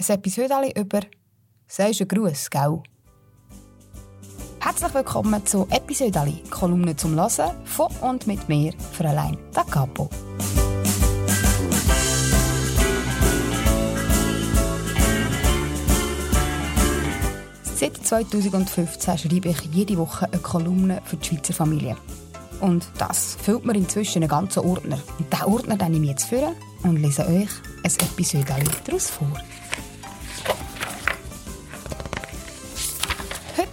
Ein Episode über «Sagst du Gruß, gell?» Herzlich willkommen zu Episode Kolumne zum Hören von und mit mir, Fräulein Da Capo. Seit 2015 schreibe ich jede Woche eine Kolumne für die Schweizer Familie. Und das füllt mir inzwischen einen ganzen Ordner. Und diesen Ordner nehme ich jetzt vor und lese euch ein Episode daraus vor.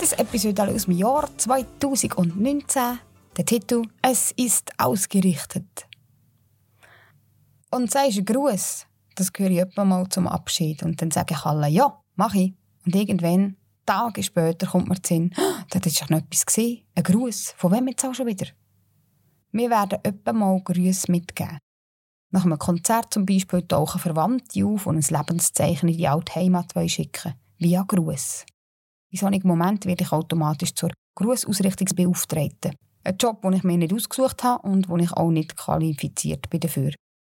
Ein Episode aus dem Jahr 2019. Der Titel «Es ist ausgerichtet». Und sagst einen Gruß, das gehöre ich etwa mal zum Abschied. Und dann sage ich alle «Ja, mach ich». Und irgendwann Tage später kommt mir zu Sinn, oh, da ist doch noch etwas gesehen. Ein Gruß. Von wem jetzt auch schon wieder? Wir werden etwa mal Grüße mitgeben. Nach einem Konzert zum Beispiel tauchen Verwandte auf und ein Lebenszeichen in die alte Heimat schicken. Via Gruß. In solchen Momenten werde ich automatisch zur Grußausrichtungsbeauftragten. Ein Job, den ich mir nicht ausgesucht habe und wo ich auch nicht qualifiziert bin dafür.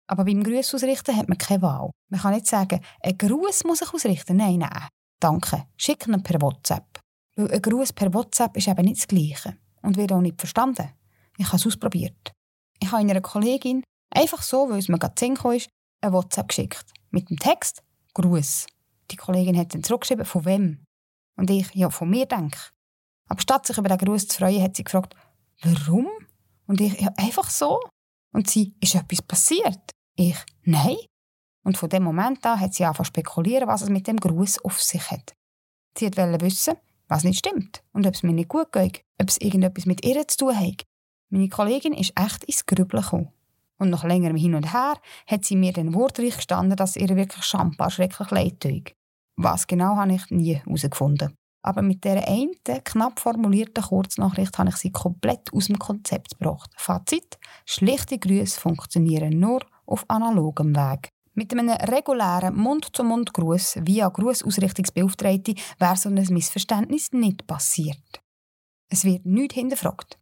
Aber beim Gruß ausrichten hat man keine Wahl. Man kann nicht sagen, ein Gruß muss ich ausrichten. Nein, nein. Danke, schick ihn per WhatsApp. Weil ein Gruß per WhatsApp ist eben nicht das Gleiche und wird auch nicht verstanden. Ich habe es ausprobiert. Ich habe einer Kollegin einfach so, weil es mir gerade Sinn ist, ein WhatsApp geschickt. Mit dem Text Gruß. Die Kollegin hat dann zurückgeschrieben, von wem? Und ich, ja, von mir denke. Aber statt sich über den Gruß zu freuen, hat sie gefragt, warum? Und ich, ja, einfach so. Und sie, ist etwas passiert? Ich, nein. Und von dem Moment an hat sie angefangen zu spekulieren, was es mit dem Gruß auf sich hat. Sie wollte wissen, was nicht stimmt und ob es mir nicht gut geht, ob es irgendetwas mit ihr zu tun hat. Meine Kollegin ist echt ins Grübeln gekommen. Und nach längerem Hin und Her hat sie mir den wortreich gestanden, dass ihr wirklich schambar schrecklich leid tut. Was genau habe ich nie herausgefunden. Aber mit dieser einen, knapp formulierten Kurznachricht habe ich sie komplett aus dem Konzept gebracht. Fazit: Schlichte Grüße funktionieren nur auf analogem Weg. Mit einem regulären Mund-zu-Mund-Gruß via Grußausrichtungsbeauftragte wäre so ein Missverständnis nicht passiert. Es wird nicht hinterfragt.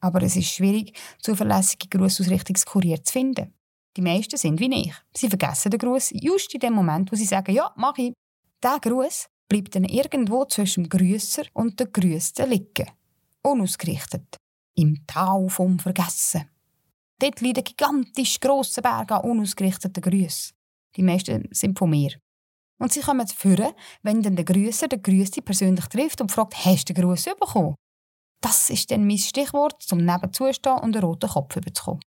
Aber es ist schwierig, zuverlässige Grußausrichtungskurier zu finden. Die meisten sind wie ich. Sie vergessen den Gruß just in dem Moment, wo sie sagen, ja, mach ich. Der Gruß bleibt dann irgendwo zwischen dem Grüßer und der Grüßten liegen. Unausgerichtet. Im Tau vom Vergessen. Dort liegt ein gigantisch grosser Berg an unausgerichteten Grüßen. Die meisten sind von mir. Und sie kommen führen, wenn dann der Grüßer der Grüße persönlich trifft und fragt, hast du den Gruß bekommen? Das ist dann mein Stichwort, zum nebenzustehen und einen roten Kopf überzukommen.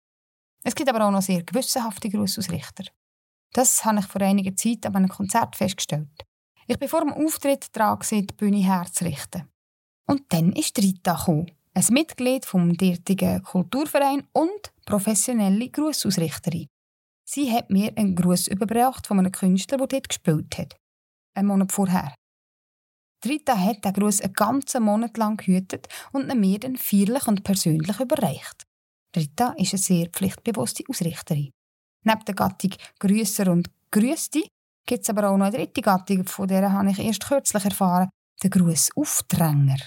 Es gibt aber auch noch sehr gewissenhafte Grussausrichter. Das habe ich vor einiger Zeit an einem Konzert festgestellt. Ich bin vor dem Auftritt dran, die Bühne herzurichten. Und dann ist Rita gekommen, ein Mitglied vom dortigen Kulturverein und professionelle Grussausrichterin. Sie hat mir einen Gruß überbracht von einem Künstler, der dort gespielt hat. Einen Monat vorher. Rita hat den Gruß einen ganzen Monat lang gehütet und ihn mir dann feierlich und persönlich überreicht. Rita ist eine sehr pflichtbewusste Ausrichterin. Neben der Gattung Grüßer und Grüßte gibt es aber auch noch eine dritte Gattung, von der habe ich erst kürzlich erfahren, den Grußaufdränger.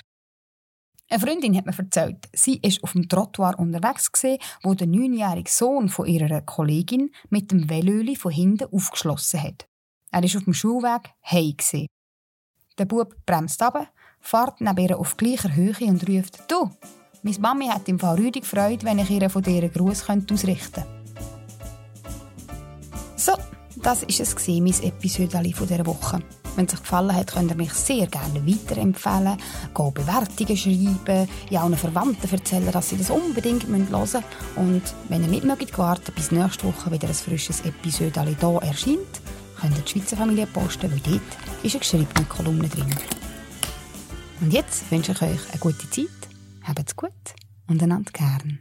Eine Freundin hat mir erzählt, sie war auf dem Trottoir unterwegs, gewesen, wo der neunjährige Sohn von ihrer Kollegin mit dem Velöli von hinten aufgeschlossen hat. Er war auf dem Schulweg heim. Der Bub bremst ab, fährt neben ihr auf gleicher Höhe und ruft «Du, meine Mami hat im Fall rüdig gefreut, wenn ich ihr von dir einen Gruß ausrichten könnte.» Das war es, mein Episode dieser Woche. Wenn es euch gefallen hat, könnt ihr mich sehr gerne weiterempfehlen, go Bewertungen schreiben, ja allen Verwandten erzählen, dass sie das unbedingt hören müssen. Und wenn ihr nicht mögt warten, bis nächste Woche wieder ein frisches Episode hier erscheint, könnt ihr die Schweizer Familie posten, weil dort ist eine geschriebene Kolumne drin. Und jetzt wünsche ich euch eine gute Zeit, habt's gut und einander gern.